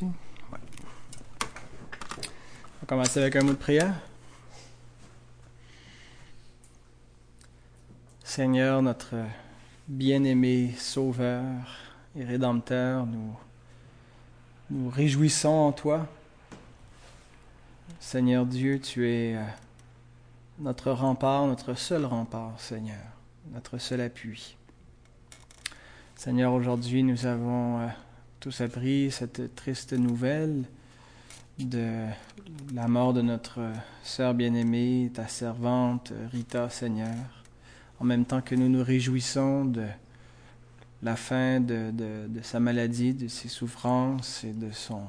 On va commencer avec un mot de prière. Seigneur, notre bien-aimé Sauveur et Rédempteur, nous nous réjouissons en toi. Seigneur Dieu, tu es euh, notre rempart, notre seul rempart, Seigneur, notre seul appui. Seigneur, aujourd'hui, nous avons euh, tous appris cette triste nouvelle de la mort de notre sœur bien-aimée, ta servante Rita, Seigneur, en même temps que nous nous réjouissons de la fin de, sa maladie, de ses souffrances et de son,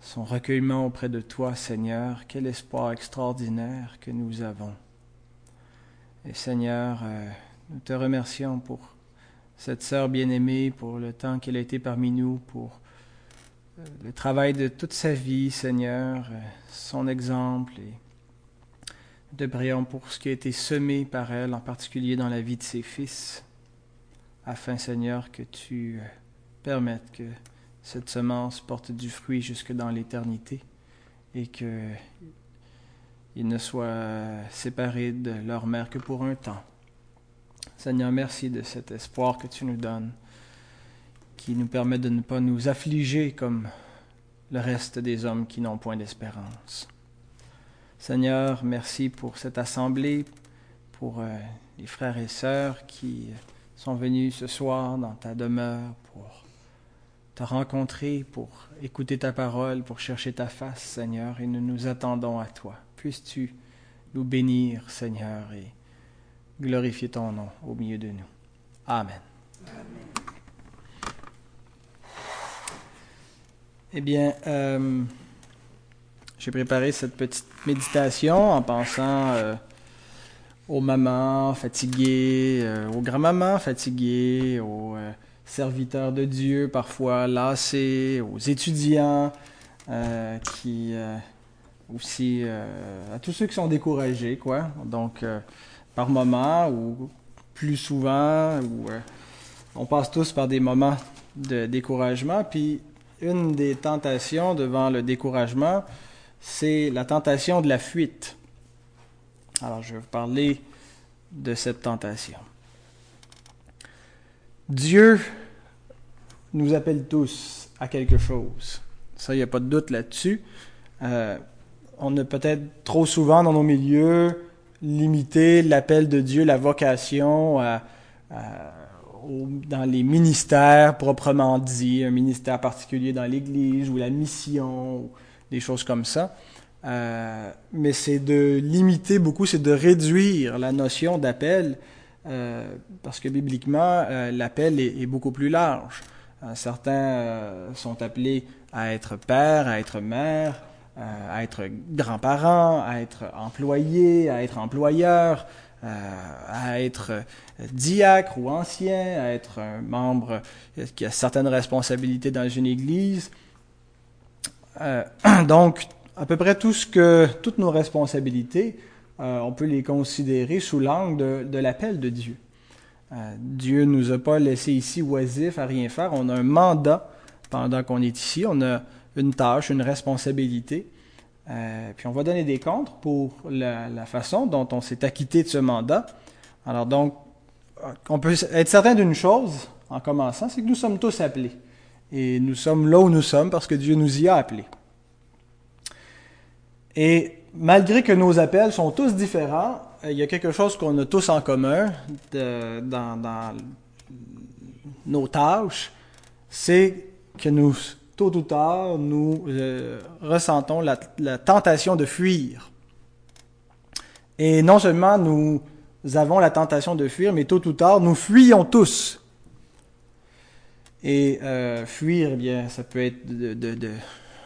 son recueillement auprès de toi, Seigneur. Quel espoir extraordinaire que nous avons. Et Seigneur, euh, nous te remercions pour cette sœur bien-aimée, pour le temps qu'elle a été parmi nous, pour euh, le travail de toute sa vie, Seigneur, euh, son exemple. Et prions pour ce qui a été semé par elle, en particulier dans la vie de ses fils, afin, Seigneur, que tu euh, permettes que cette semence porte du fruit jusque dans l'éternité et que ils ne soient séparés de leur mère que pour un temps. Seigneur, merci de cet espoir que tu nous donnes, qui nous permet de ne pas nous affliger comme le reste des hommes qui n'ont point d'espérance. Seigneur, merci pour cette assemblée, pour euh, les frères et sœurs qui sont venus ce soir dans ta demeure pour te rencontrer, pour écouter ta parole, pour chercher ta face, Seigneur, et nous nous attendons à toi. Puisses-tu nous bénir, Seigneur, et glorifier ton nom au milieu de nous. Amen. Eh bien, euh, j'ai préparé cette petite méditation en pensant euh, aux mamans fatiguées, euh, aux grands-mamans fatiguées, aux serviteurs de Dieu parfois lassés, aux étudiants qui aussi à tous ceux qui sont découragés, quoi. Donc par moment ou plus souvent, ou euh, on passe tous par des moments de découragement. Puis une des tentations devant le découragement, c'est la tentation de la fuite. Alors je vais vous parler de cette tentation. Dieu nous appelle tous à quelque chose. Ça, il n'y a pas de doute là-dessus. Euh, on a peut-être trop souvent dans nos milieux limiter l'appel de Dieu, la vocation dans les ministères proprement dit, un ministère particulier dans l'Église ou la mission, ou des choses comme ça. Euh, mais c'est de limiter beaucoup, c'est de réduire la notion d'appel, euh, parce que bibliquement, euh, l'appel est, est, beaucoup plus large. certains sont appelés à être père, à être mère, euh, à être grand-parent, à être employé, à être employeur, euh, à être diacre ou ancien, à être un membre qui a certaines responsabilités dans une église. Euh, donc, à peu près tout ce que, toutes nos responsabilités, on peut les considérer sous l'angle de, l'appel de Dieu. Dieu nous a pas laissé ici oisifs à rien faire. On a un mandat pendant qu'on est ici. On a une tâche, une responsabilité. Euh, puis on va donner des comptes pour la, façon dont on s'est acquitté de ce mandat. Alors donc, euh, on peut être certain d'une chose en commençant, c'est que nous sommes tous appelés. Et nous sommes là où nous sommes parce que Dieu nous y a appelés. Et malgré que nos appels sont tous différents, euh, il y a quelque chose qu'on a tous en commun dans, dans nos tâches, c'est que nous tôt ou tard, nous euh, ressentons la, tentation de fuir. Et non seulement nous avons la tentation de fuir, mais tôt ou tard, nous fuyons tous. Et euh, fuir, eh bien, ça peut être de,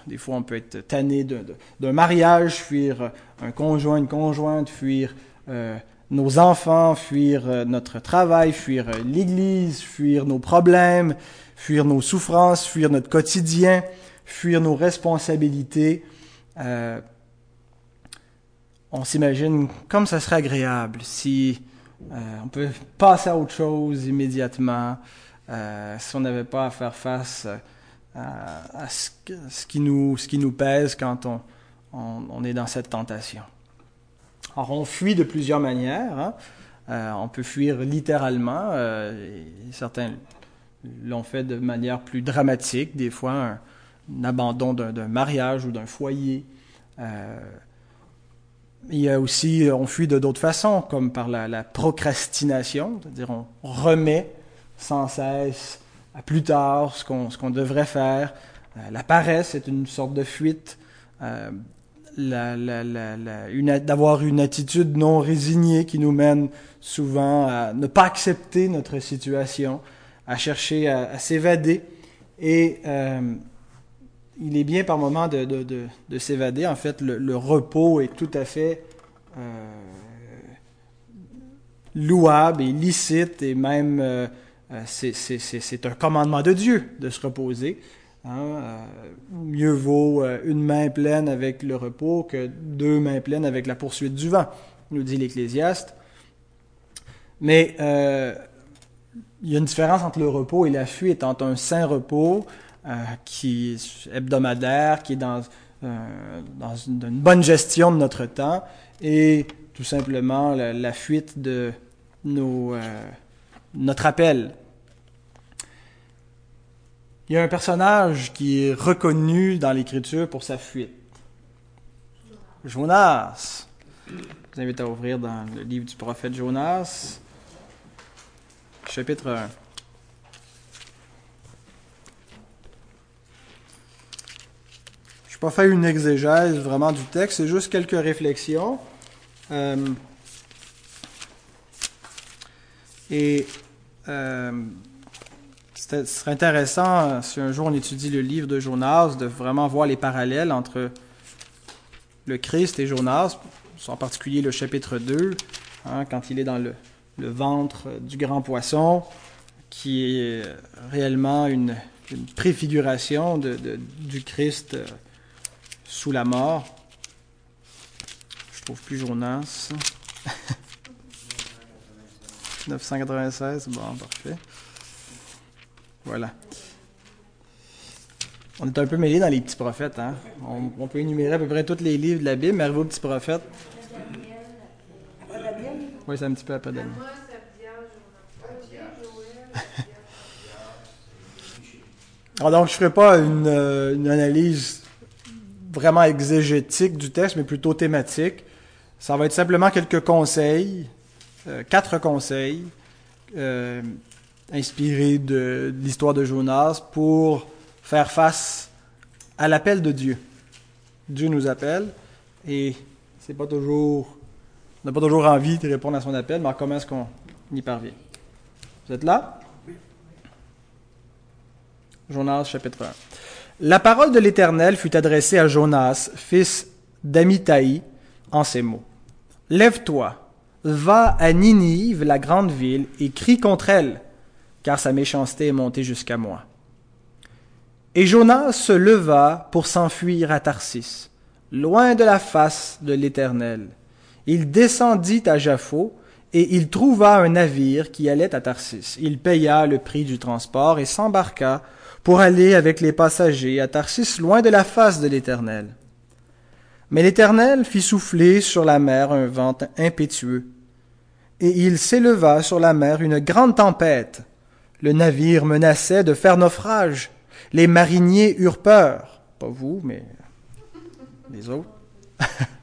des fois, on peut être tanné d'un mariage, fuir un conjoint, une conjointe, fuir euh, nos enfants, fuir notre travail, fuir l'Église, fuir nos problèmes, fuir nos souffrances, fuir notre quotidien, fuir nos responsabilités. Euh, on s'imagine comme ça serait agréable si euh, on peut passer à autre chose immédiatement, euh, si on n'avait pas à faire face à, ce, qui nous, pèse quand on, est dans cette tentation. Alors on fuit de plusieurs manières. Hein. On peut fuir littéralement. Certains l'ont fait de manière plus dramatique, des fois un, abandon d'un mariage ou d'un foyer. Euh, il y a aussi, on fuit de d'autres façons, comme par la, procrastination, c'est-à-dire on remet sans cesse à plus tard ce qu'on devrait faire. la paresse est une sorte de fuite d'avoir une attitude non résignée qui nous mène souvent à ne pas accepter notre situation, à chercher à, s'évader. Et euh, il est bien par moment de, de, de, s'évader. En fait, le, repos est tout à fait euh, louable et licite et même euh, c'est un commandement de Dieu de se reposer. Hein, mieux vaut une main pleine avec le repos que deux mains pleines avec la poursuite du vent, nous dit l'Ecclésiaste. Mais il y a une différence entre le repos et la fuite, entre un saint repos qui est hebdomadaire, qui est dans, dans une, bonne gestion de notre temps, et tout simplement la, fuite de nos, notre appel il y a un personnage qui est reconnu dans l'Écriture pour sa fuite. Jonas. Je vous invite à ouvrir dans le livre du prophète Jonas, chapitre 1. Je n'ai pas fait une exégèse vraiment du texte, c'est juste quelques réflexions. Euh, et euh, ce serait intéressant, euh, si un jour on étudie le livre de Jonas, de vraiment voir les parallèles entre le Christ et Jonas, en particulier le chapitre 2, hein, quand il est dans le, ventre du grand poisson, qui est réellement une, préfiguration du Christ euh, sous la mort. Je trouve plus Jonas. 996, bon, parfait. Voilà. On est un peu mêlé dans les petits prophètes. Hein? On, peut énumérer à peu près tous les livres de la Bible, mais arrivé aux petits prophètes. Oui, c'est un petit peu après Daniel. Alors donc, je ne ferai pas euh, une, analyse vraiment exégétique du texte, mais plutôt thématique. Ça va être simplement quelques conseils, euh, quatre conseils, euh, inspiré de, l'histoire de Jonas pour faire face à l'appel de Dieu. Dieu nous appelle et c'est pas toujours, on n'a pas toujours envie de répondre à son appel, mais comment est-ce qu'on y parvient? Vous êtes là? Jonas chapitre 1. La parole de l'Éternel fut adressée à Jonas, fils d'Amitai, en ces mots. Lève-toi, va à Ninive, la grande ville, et crie contre elle car sa méchanceté est montée jusqu'à moi. Et Jonas se leva pour s'enfuir à Tarsis, loin de la face de l'Éternel. Il descendit à Japho, et il trouva un navire qui allait à Tarsis. Il paya le prix du transport et s'embarqua pour aller avec les passagers à Tarsis, loin de la face de l'Éternel. Mais l'Éternel fit souffler sur la mer un vent impétueux, et il s'éleva sur la mer une grande tempête, le navire menaçait de faire naufrage. Les mariniers eurent peur. Pas vous, mais les autres.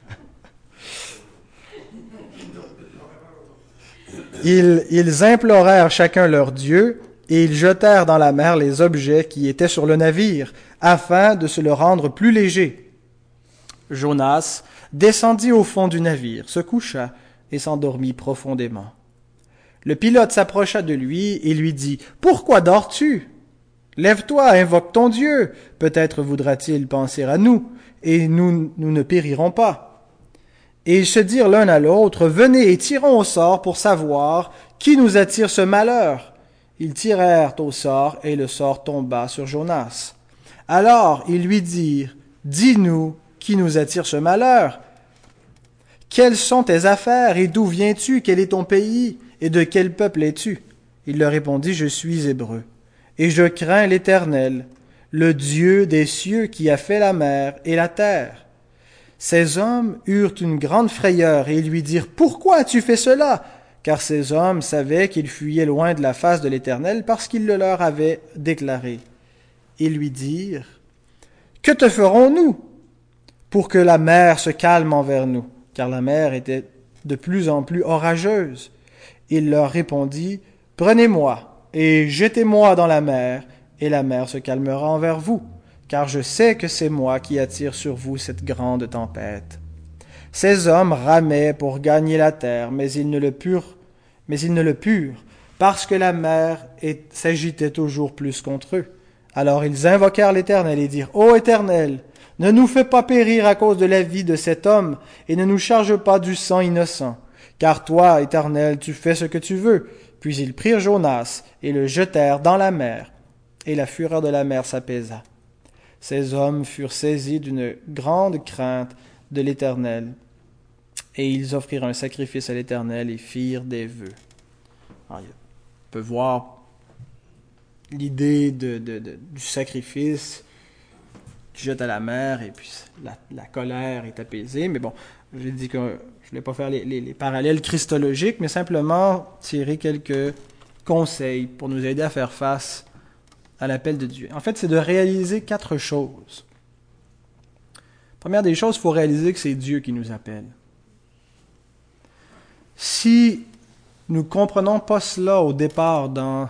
ils, implorèrent chacun leur Dieu, et ils jetèrent dans la mer les objets qui étaient sur le navire, afin de se le rendre plus léger. Jonas descendit au fond du navire, se coucha et s'endormit profondément. Le pilote s'approcha de lui et lui dit Pourquoi dors-tu? Lève-toi, invoque ton Dieu. Peut-être voudra-t-il penser à nous, et nous, nous ne périrons pas. Et ils se dirent l'un à l'autre Venez et tirons au sort pour savoir qui nous attire ce malheur. Ils tirèrent au sort, et le sort tomba sur Jonas. Alors ils lui dirent Dis-nous qui nous attire ce malheur. Quelles sont tes affaires et d'où viens-tu? Quel est ton pays? Et de quel peuple es-tu Il leur répondit, Je suis hébreu, et je crains l'Éternel. le Dieu des cieux qui a fait la mer et la terre. Ces hommes eurent une grande frayeur et lui dirent, Pourquoi as-tu fait cela? Car ces hommes savaient qu'ils fuyaient loin de la face de l'Éternel parce qu'il le leur avait déclaré. Ils lui dirent, Que te ferons-nous pour que la mer se calme envers nous? Car la mer était de plus en plus orageuse. Il leur répondit, Prenez-moi et jetez-moi dans la mer, et la mer se calmera envers vous car je sais que c'est moi qui attire sur vous cette grande tempête. Ces hommes ramaient pour gagner la terre, mais ils ne le purent, mais ils ne le purent, parce que la mer s'agitait toujours plus contre eux. Alors ils invoquèrent l'Éternel et dirent, Ô Éternel, ne nous fais pas périr à cause de la vie de cet homme, et ne nous charge pas du sang innocent. Car toi, Éternel, tu fais ce que tu veux. Puis ils prirent Jonas et le jetèrent dans la mer, et la fureur de la mer s'apaisa ces hommes furent saisis d'une grande crainte de l'Éternel, et ils offrirent un sacrifice à l'Éternel et firent des vœux. on peut voir l'idée du sacrifice qui jette à la mer, et puis la, colère est apaisée, mais bon, j'ai dit que je ne voulais pas faire les parallèles christologiques, mais simplement tirer quelques conseils pour nous aider à faire face à l'appel de Dieu. En fait, c'est de réaliser quatre choses. Première des choses, il faut réaliser que c'est Dieu qui nous appelle. Si nous ne comprenons pas cela au départ dans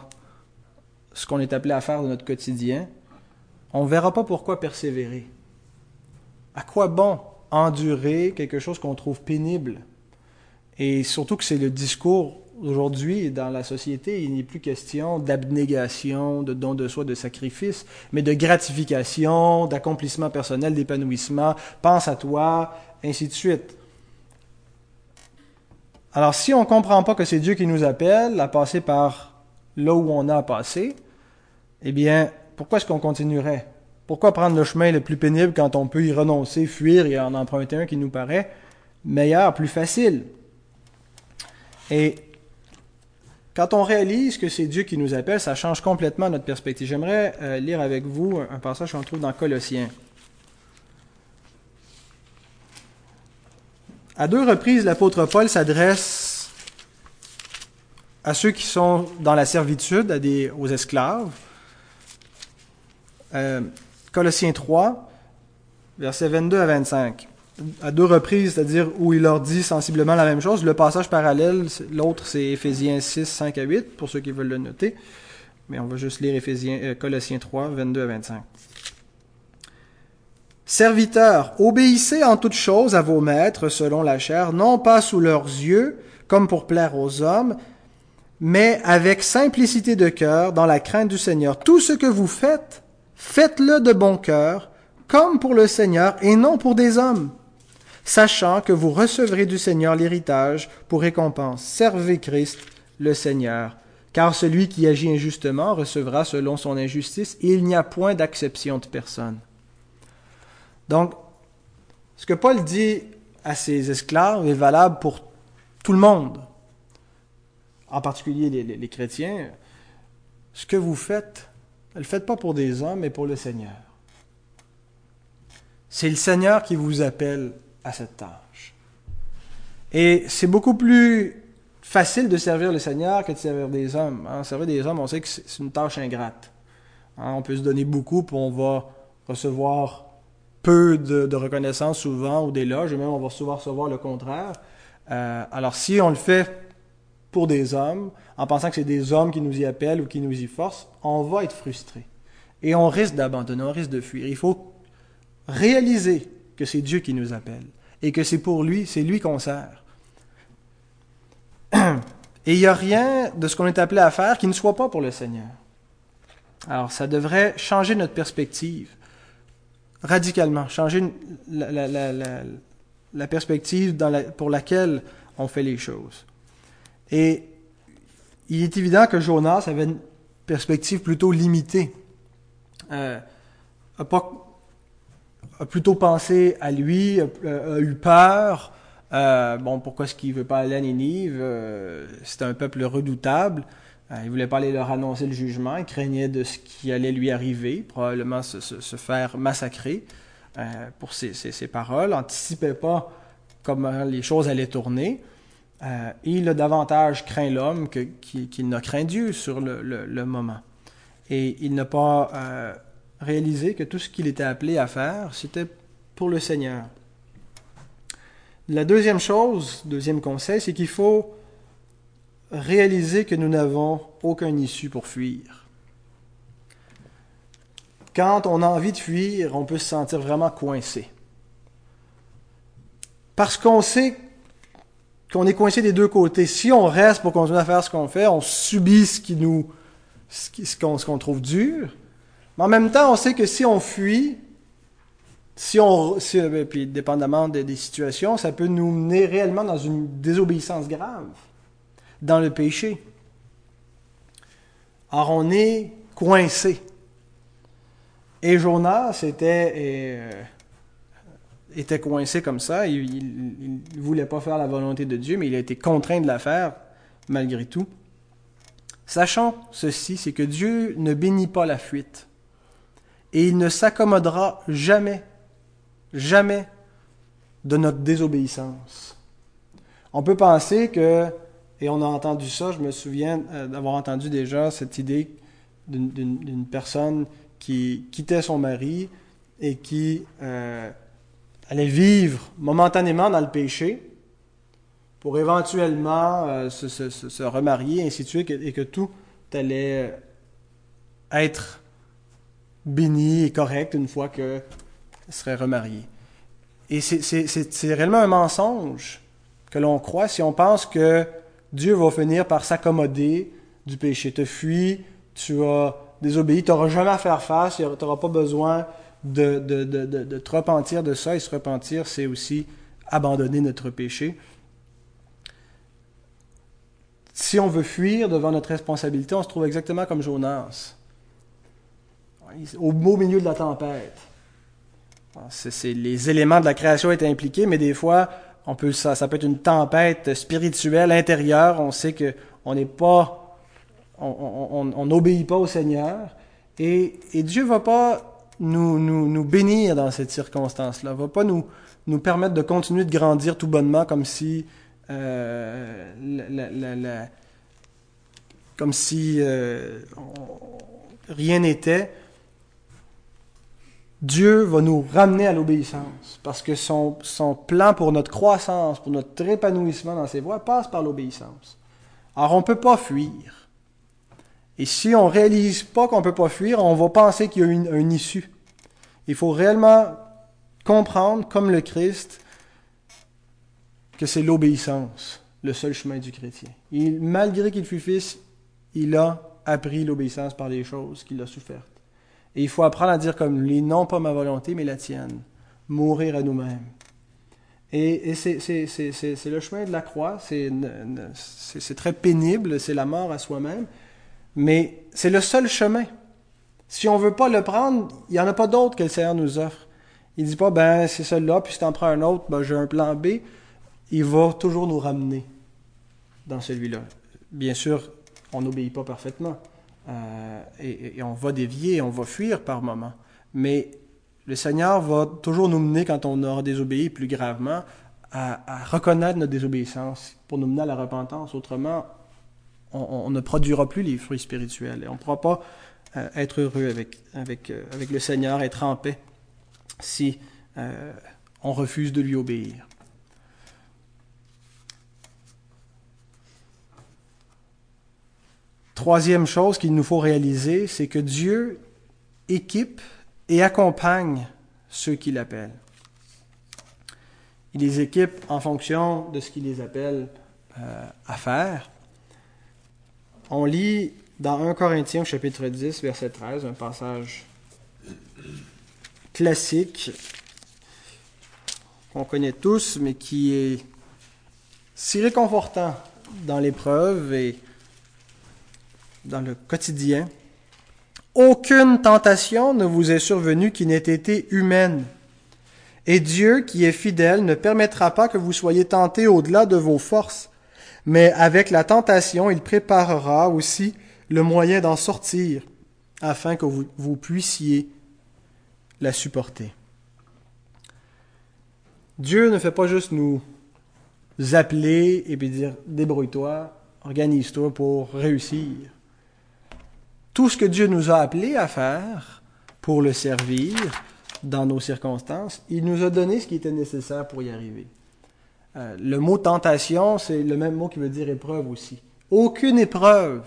ce qu'on est appelé à faire de notre quotidien, on ne verra pas pourquoi persévérer. À quoi bon endurer quelque chose qu'on trouve pénible? Et surtout que c'est le discours Aujourd'hui, dans la société, il n'est plus question d'abnégation, de don de soi, de sacrifice, mais de gratification, d'accomplissement personnel, d'épanouissement, pense à toi, ainsi de suite. Alors, si on ne comprend pas que c'est Dieu qui nous appelle à passer par là où on a à passer, eh bien, pourquoi est-ce qu'on continuerait? Pourquoi prendre le chemin le plus pénible quand on peut y renoncer, fuir et en emprunter un qui nous paraît meilleur, plus facile? Et quand on réalise que c'est Dieu qui nous appelle, ça change complètement notre perspective. J'aimerais euh, lire avec vous un passage qu'on trouve dans Colossiens. À deux reprises, l'apôtre Paul s'adresse à ceux qui sont dans la servitude, à des, aux esclaves. Euh, Colossiens 3, versets 22 à 25 à deux reprises, c'est-à-dire où il leur dit sensiblement la même chose. Le passage parallèle, l'autre c'est Éphésiens 6, 5 à 8, pour ceux qui veulent le noter. Mais on va juste lire Éphésiens, euh, Colossiens 3, 22 à 25. Serviteurs, obéissez en toutes choses à vos maîtres selon la chair, non pas sous leurs yeux, comme pour plaire aux hommes, mais avec simplicité de cœur, dans la crainte du Seigneur. Tout ce que vous faites, faites-le de bon cœur, comme pour le Seigneur et non pour des hommes sachant que vous recevrez du Seigneur l'héritage pour récompense. Servez Christ, le Seigneur. Car celui qui agit injustement recevra selon son injustice, et il n'y a point d'acception de personne. Donc, ce que Paul dit à ses esclaves est valable pour tout le monde, en particulier les, chrétiens. Ce que vous faites, ne le faites pas pour des hommes, mais pour le Seigneur. C'est le Seigneur qui vous appelle à cette tâche. Et c'est beaucoup plus facile de servir le Seigneur que de servir des hommes. Hein. Servir des hommes, on sait que c'est une tâche ingrate. Hein. On peut se donner beaucoup, puis on va recevoir peu de, reconnaissance souvent ou d'éloges, même on va souvent recevoir le contraire. Euh, alors si on le fait pour des hommes, en pensant que c'est des hommes qui nous y appellent ou qui nous y forcent, on va être frustré. Et on risque d'abandonner, on risque de fuir. Il faut réaliser que c'est Dieu qui nous appelle et que c'est pour lui, c'est lui qu'on sert. Et il n'y a rien de ce qu'on est appelé à faire qui ne soit pas pour le Seigneur. Alors, ça devrait changer notre perspective radicalement, changer la, perspective pour laquelle on fait les choses. Et il est évident que Jonas avait une perspective plutôt limitée. Euh, pas a plutôt pensé à lui, a, eu peur. Euh, bon, pourquoi est-ce qu'il veut pas aller à Ninive? Euh, C'est un peuple redoutable. Euh, il ne voulait pas aller leur annoncer le jugement. Il craignait de ce qui allait lui arriver, probablement se, faire massacrer euh, pour ses, ses, paroles. Anticipait pas comment les choses allaient tourner. Euh, il a davantage craint l'homme qu'il n'a craint Dieu sur le, moment. Et il n'a pas euh, réalisé que tout ce qu'il était appelé à faire, c'était pour le Seigneur. La deuxième chose, deuxième conseil, c'est qu'il faut réaliser que nous n'avons aucun issue pour fuir. Quand on a envie de fuir, on peut se sentir vraiment coincé. Parce qu'on sait qu'on est coincé des deux côtés. Si on reste pour continuer à faire ce qu'on fait, on subit ce qui nous, ce qu'on trouve dur. Mais en même temps, on sait que si on fuit, si on, euh, puis dépendamment des, des, situations, ça peut nous mener réellement dans une désobéissance grave, dans le péché. Or, on est coincé. Et Jonas était, euh, était coincé comme ça. Il ne voulait pas faire la volonté de Dieu, mais il a été contraint de la faire malgré tout. Sachant ceci, c'est que Dieu ne bénit pas la fuite. Et il ne s'accommodera jamais, jamais de notre désobéissance. On peut penser que, et on a entendu ça, je me souviens euh, d'avoir entendu déjà cette idée d'une personne qui quittait son mari et qui euh, allait vivre momentanément dans le péché pour éventuellement euh, se, remarier, et que tout allait être béni et correct une fois qu'elle serait remariée. Et c'est réellement un mensonge que l'on croit si on pense que Dieu va finir par s'accommoder du péché. Te fuis, tu as désobéi, tu n'auras jamais à faire face, tu n'auras pas besoin de, de, de, de, te repentir de ça. Et se repentir, c'est aussi abandonner notre péché. Si on veut fuir devant notre responsabilité, on se trouve exactement comme Jonas, au beau milieu de la tempête. Les éléments de la création étaient impliqués, mais des fois, on peut, ça, ça peut être une tempête spirituelle intérieure. On sait que on n'est pas, on n'obéit pas au Seigneur, et, et Dieu va pas nous, nous, bénir dans cette circonstance-là, va pas nous, nous permettre de continuer de grandir tout bonnement comme si euh, comme si euh, rien n'était. Dieu va nous ramener à l'obéissance parce que son, son plan pour notre croissance, pour notre épanouissement dans ses voies passe par l'obéissance. Alors on ne peut pas fuir. Et si on réalise pas qu'on peut pas fuir, on va penser qu'il y a une, issue. Il faut réellement comprendre, comme le Christ, que c'est l'obéissance, le seul chemin du chrétien. Malgré qu'il fut fils, il a appris l'obéissance par les choses qu'il a souffertes. Et il faut apprendre à dire comme lui, non pas ma volonté, mais la tienne. Mourir à nous-mêmes. Et, et c'est le chemin de la croix, c'est très pénible, c'est la mort à soi-même, mais c'est le seul chemin. Si on veut pas le prendre, il n'y en a pas d'autre que le Seigneur nous offre. Il dit pas, ben, c'est celui-là, puis si tu en prends un autre, ben, j'ai un plan B. Il va toujours nous ramener dans celui-là. Bien sûr, on n'obéit pas parfaitement. Euh, et, on va dévier, on va fuir par moments. Mais le Seigneur va toujours nous mener, quand on aura désobéi plus gravement, à, reconnaître notre désobéissance pour nous mener à la repentance. Autrement, on, ne produira plus les fruits spirituels et on ne pourra pas euh, être heureux euh, avec le Seigneur, être en paix si on refuse de lui obéir. Troisième chose qu'il nous faut réaliser, c'est que Dieu équipe et accompagne ceux qui l'appellent. Il les équipe en fonction de ce qu'il les appelle à faire. On lit dans 1 Corinthiens chapitre 10 verset 13 un passage classique qu'on connaît tous mais qui est si réconfortant dans l'épreuve et dans le quotidien. Aucune tentation ne vous est survenue qui n'ait été humaine. Et Dieu, qui est fidèle, ne permettra pas que vous soyez tentés au-delà de vos forces mais avec la tentation, il préparera aussi le moyen d'en sortir afin que vous, vous puissiez la supporter. Dieu ne fait pas juste nous appeler et puis dire débrouille-toi, organise-toi pour réussir. Tout ce que Dieu nous a appelé à faire pour le servir dans nos circonstances, il nous a donné ce qui était nécessaire pour y arriver. Euh, le mot tentation, c'est le même mot qui veut dire épreuve aussi. Aucune épreuve.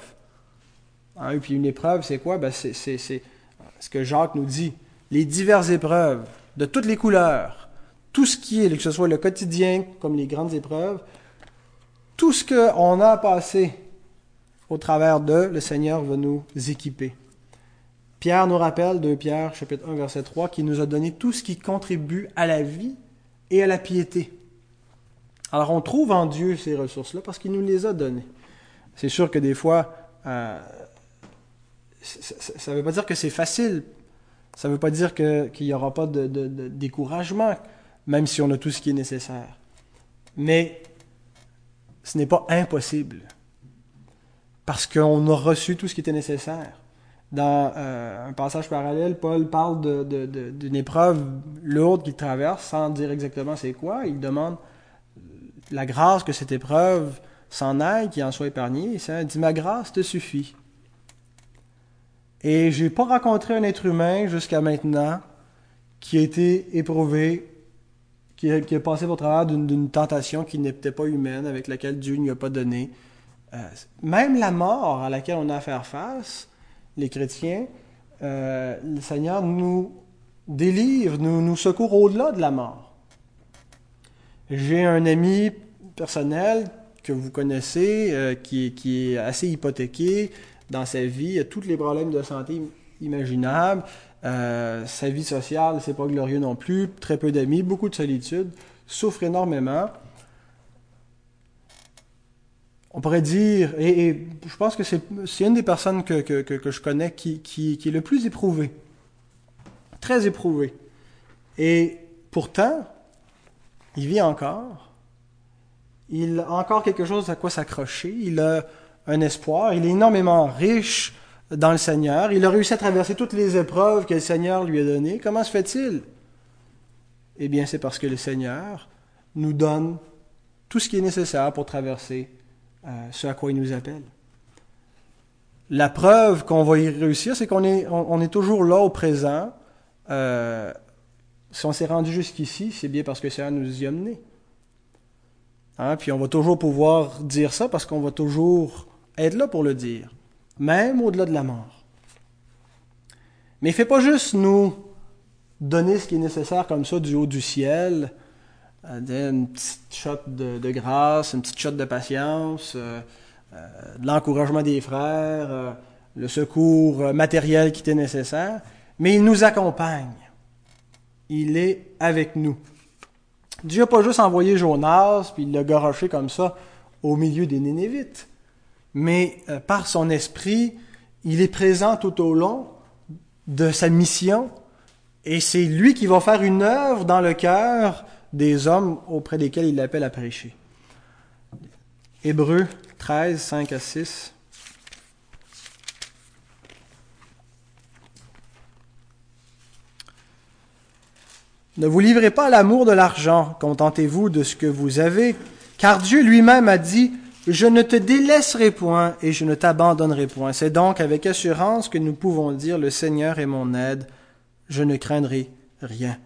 Hein, et puis une épreuve, c'est quoi? Ben, c'est ce que Jacques nous dit. Les diverses épreuves de toutes les couleurs, tout ce qui est, que ce soit le quotidien comme les grandes épreuves, tout ce qu'on a à passer au travers de, le Seigneur va nous équiper. Pierre nous rappelle, de Pierre chapitre 1 verset 3, qu'il nous a donné tout ce qui contribue à la vie et à la piété. Alors on trouve en Dieu ces ressources-là parce qu'il nous les a données. C'est sûr que des fois, euh, ça ne veut pas dire que c'est facile. Ça ne veut pas dire qu'il n'y aura pas de, découragement, même si on a tout ce qui est nécessaire. Mais ce n'est pas impossible. Parce qu'on a reçu tout ce qui était nécessaire. Dans euh, un passage parallèle, Paul parle d'une épreuve lourde qu'il traverse sans dire exactement c'est quoi. Il demande la grâce que cette épreuve s'en aille, qu'il en soit épargné. Il dit Ma grâce te suffit. Et je n'ai pas rencontré un être humain jusqu'à maintenant qui a été éprouvé, qui a, qui a passé au travers d'une tentation qui n'était pas humaine, avec laquelle Dieu ne lui a pas donné. Euh, même la mort à laquelle on a à faire face, les chrétiens, euh, le Seigneur nous délivre, nous, nous secourt au-delà de la mort. J'ai un ami personnel que vous connaissez, euh, qui, est assez hypothéqué dans sa vie, a tous les problèmes de santé imaginables, sa vie sociale, c'est pas glorieux non plus, très peu d'amis, beaucoup de solitude, souffre énormément on pourrait dire, et, je pense que c'est une des personnes que, je connais qui, qui, est le plus éprouvée, très éprouvée. Et pourtant, il vit encore. Il a encore quelque chose à quoi s'accrocher. Il a un espoir. Il est énormément riche dans le Seigneur. Il a réussi à traverser toutes les épreuves que le Seigneur lui a données. Comment se fait-il? Eh bien, c'est parce que le Seigneur nous donne tout ce qui est nécessaire pour traverser ce à quoi il nous appelle. La preuve qu'on va y réussir, c'est qu'on est, toujours là au présent. Euh, si on s'est rendu jusqu'ici, c'est bien parce que ça nous y a mené. Hein? Puis on va toujours pouvoir dire ça parce qu'on va toujours être là pour le dire, même au-delà de la mort. Mais il ne fait pas juste nous donner ce qui est nécessaire comme ça du haut du ciel, une petite shot de, grâce, une petite shot de patience, euh, euh, de l'encouragement des frères, euh, le secours matériel qui était nécessaire, mais il nous accompagne. Il est avec nous. Dieu n'a pas juste envoyé Jonas, puis il l'a garoché comme ça au milieu des Nénévites, mais par son esprit, il est présent tout au long de sa mission, et c'est lui qui va faire une œuvre dans le cœur des hommes auprès desquels il l'appelle à prêcher. Hébreux 13, 5 à 6. Ne vous livrez pas à l'amour de l'argent, contentez-vous de ce que vous avez, car Dieu lui-même a dit, Je ne te délaisserai point et je ne t'abandonnerai point. C'est donc avec assurance que nous pouvons dire, Le Seigneur est mon aide, je ne craindrai rien.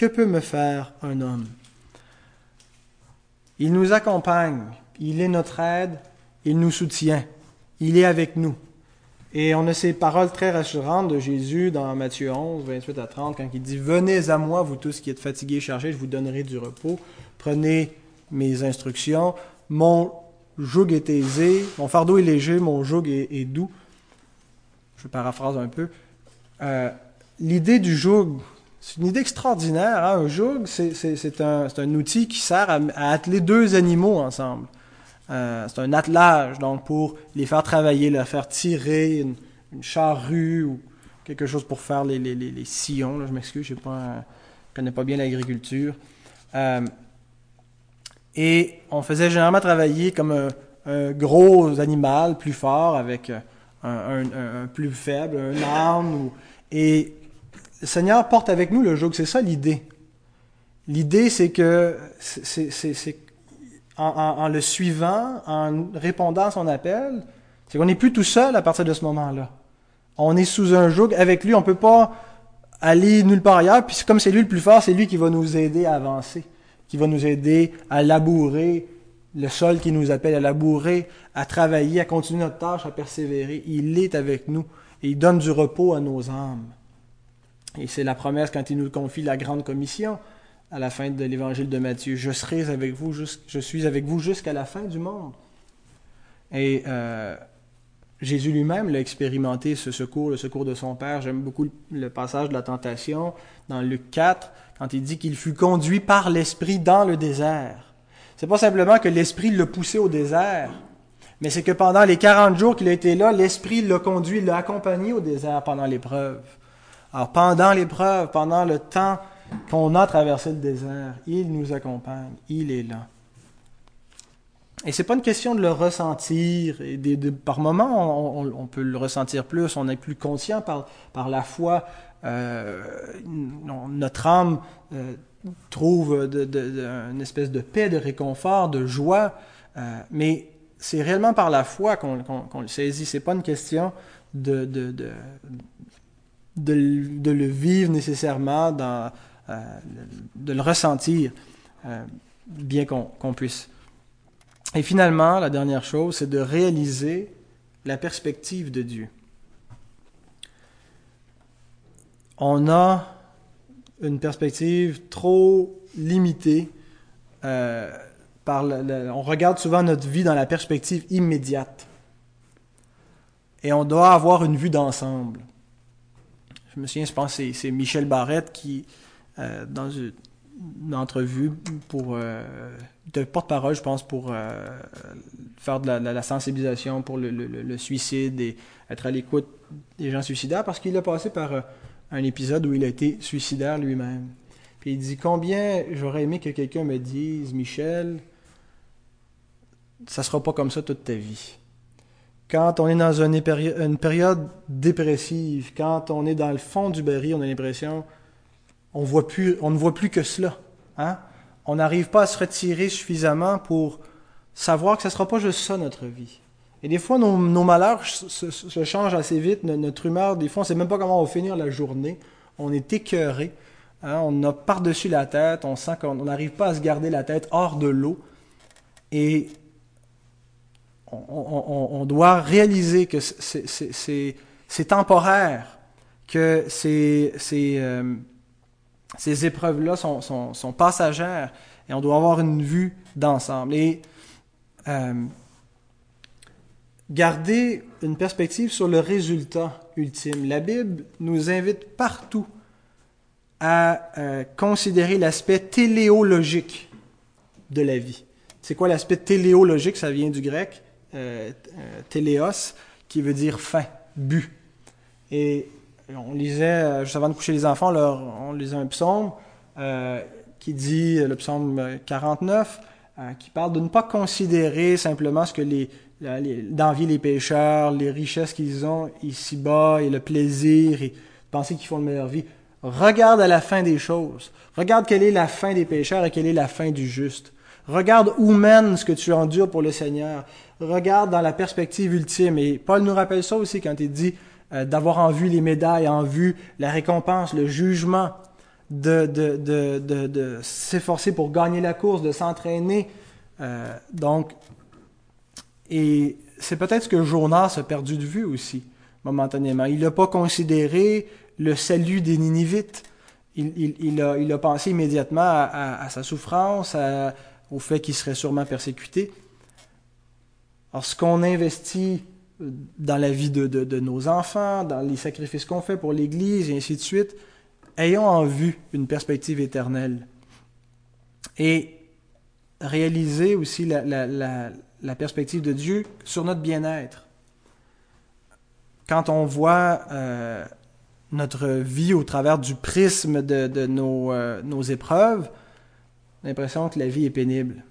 Que peut me faire un homme? Il nous accompagne, il est notre aide, il nous soutient, il est avec nous. Et on a ces paroles très rassurantes de Jésus dans Matthieu 11, 28 à 30, quand il dit Venez à moi, vous tous qui êtes fatigués et chargés, je vous donnerai du repos. Prenez mes instructions. Mon joug est aisé, mon fardeau est léger, mon joug est, doux. Je paraphrase un peu. Euh, l'idée du joug, c'est une idée extraordinaire. Hein. Un joug, c'est un, un, outil qui sert à, atteler deux animaux ensemble. Euh, c'est un attelage, donc pour les faire travailler, leur faire tirer une, charrue ou quelque chose pour faire les, sillons. Là, je m'excuse, je ne connais pas bien l'agriculture. Euh, et on faisait généralement travailler comme un gros animal plus fort avec un, plus faible, un âne. Et le Seigneur porte avec nous le joug. C'est ça l'idée. L'idée, c'est que c'est en, en, le suivant, en répondant à son appel, c'est qu'on n'est plus tout seul à partir de ce moment-là. On est sous un joug avec lui. On peut pas aller nulle part ailleurs. Puis comme c'est lui le plus fort, c'est lui qui va nous aider à avancer, qui va nous aider à labourer le sol qui nous appelle à labourer, à travailler, à continuer notre tâche, à persévérer. Il est avec nous et il donne du repos à nos âmes. Et c'est la promesse quand il nous confie la grande commission à la fin de l'évangile de Matthieu. Je serai avec vous, je suis avec vous jusqu'à la fin du monde. Et euh, Jésus lui-même l'a expérimenté, ce secours, le secours de son Père. J'aime beaucoup le passage de la tentation dans Luc 4, quand il dit qu'il fut conduit par l'Esprit dans le désert c'est pas simplement que l'Esprit l'a poussé au désert, mais c'est que pendant les 40 jours qu'il a été là, l'Esprit l'a conduit, l'a accompagné au désert pendant l'épreuve. Alors pendant l'épreuve, pendant le temps qu'on a traversé le désert, il nous accompagne, il est là. Et c'est pas une question de le ressentir. Et par moments, on, peut le ressentir plus, on est plus conscient par, par la foi. Euh, notre âme euh, trouve une espèce de paix, de réconfort, de joie, euh, mais c'est réellement par la foi qu'on le saisit. C'est pas une question de, de, le vivre nécessairement, euh, de le ressentir, euh, bien qu'on puisse. Et finalement, la dernière chose, c'est de réaliser la perspective de Dieu. On a une perspective trop limitée. Euh, on regarde souvent notre vie dans la perspective immédiate. Et on doit avoir une vue d'ensemble. Je me souviens, je pense que c'est Michel Barrette qui, euh, dans une, entrevue pour euh, de porte-parole, je pense, pour faire de la, sensibilisation pour le, suicide et être à l'écoute des gens suicidaires, parce qu'il a passé par un épisode où il a été suicidaire lui-même. Puis il dit Combien j'aurais aimé que quelqu'un me dise, Michel, ça sera pas comme ça toute ta vie. Quand on est dans une, période dépressive, quand on est dans le fond du baril, on a l'impression on ne voit plus que cela. Hein? On n'arrive pas à se retirer suffisamment pour savoir que ce ne sera pas juste ça notre vie. Et des fois, nos, malheurs se, changent assez vite. Notre, humeur, des fois, on ne sait même pas comment on va finir la journée. On est écœuré. Hein? on a par-dessus la tête. On sent qu'on n'arrive pas à se garder la tête hors de l'eau. Et on, doit réaliser que c'est temporaire, que ces, euh, épreuves-là sont, sont, passagères. Et on doit avoir une vue d'ensemble. Et euh, garder une perspective sur le résultat ultime. La Bible nous invite partout à euh, considérer l'aspect téléologique de la vie. C'est quoi l'aspect téléologique? Ça vient du grec euh, euh, téléos, qui veut dire fin, but. Et on lisait, juste avant de coucher les enfants, on lisait un psaume qui dit, le psaume 49, qui parle de ne pas considérer simplement ce que les, d'envier les pêcheurs, les richesses qu'ils ont ici-bas et le plaisir et penser qu'ils font une meilleure vie. Regarde à la fin des choses. Regarde quelle est la fin des pécheurs et quelle est la fin du juste. Regarde où mène ce que tu endures pour le Seigneur. Regarde dans la perspective ultime. Et Paul nous rappelle ça aussi quand il dit euh, d'avoir en vue les médailles, en vue la récompense, le jugement, de, de, de, de, s'efforcer pour gagner la course, de s'entraîner. Euh, donc, et c'est peut-être ce que Jonas a perdu de vue aussi, momentanément. Il n'a pas considéré le salut des Ninivites. Il, a, pensé immédiatement à, sa souffrance, au fait qu'il serait sûrement persécuté. Alors, ce qu'on investit dans la vie de, de, nos enfants, dans les sacrifices qu'on fait pour l'Église, et ainsi de suite, ayons en vue une perspective éternelle. Et réaliser aussi la, la perspective de Dieu sur notre bien-être. Quand on voit euh, notre vie au travers du prisme de, nos, euh, nos, épreuves, l'impression que la vie est pénible.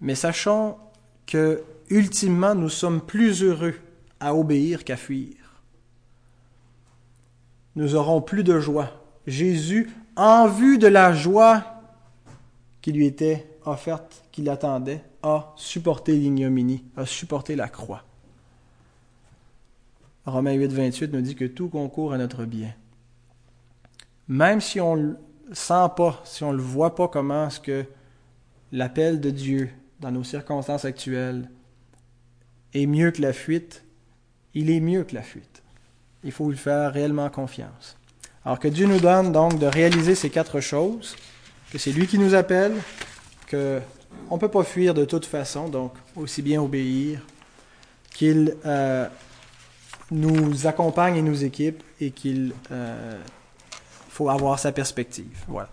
Mais sachons que, ultimement, nous sommes plus heureux à obéir qu'à fuir. Nous aurons plus de joie. Jésus, en vue de la joie qui lui était offerte, qui l'attendait, a supporté l'ignominie, a supporté la croix. Romains 8, 28 nous dit que tout concourt à notre bien. Même si on ne le sent pas, si on ne le voit pas comment est-ce que l'appel de Dieu dans nos circonstances actuelles est mieux que la fuite, il est mieux que la fuite. Il faut lui faire réellement confiance. Alors que Dieu nous donne donc de réaliser ces quatre choses, que c'est lui qui nous appelle, que on ne peut pas fuir de toute façon, donc aussi bien obéir, qu'il euh, nous accompagne et nous équipe et qu'il euh, faut avoir sa perspective. Voilà.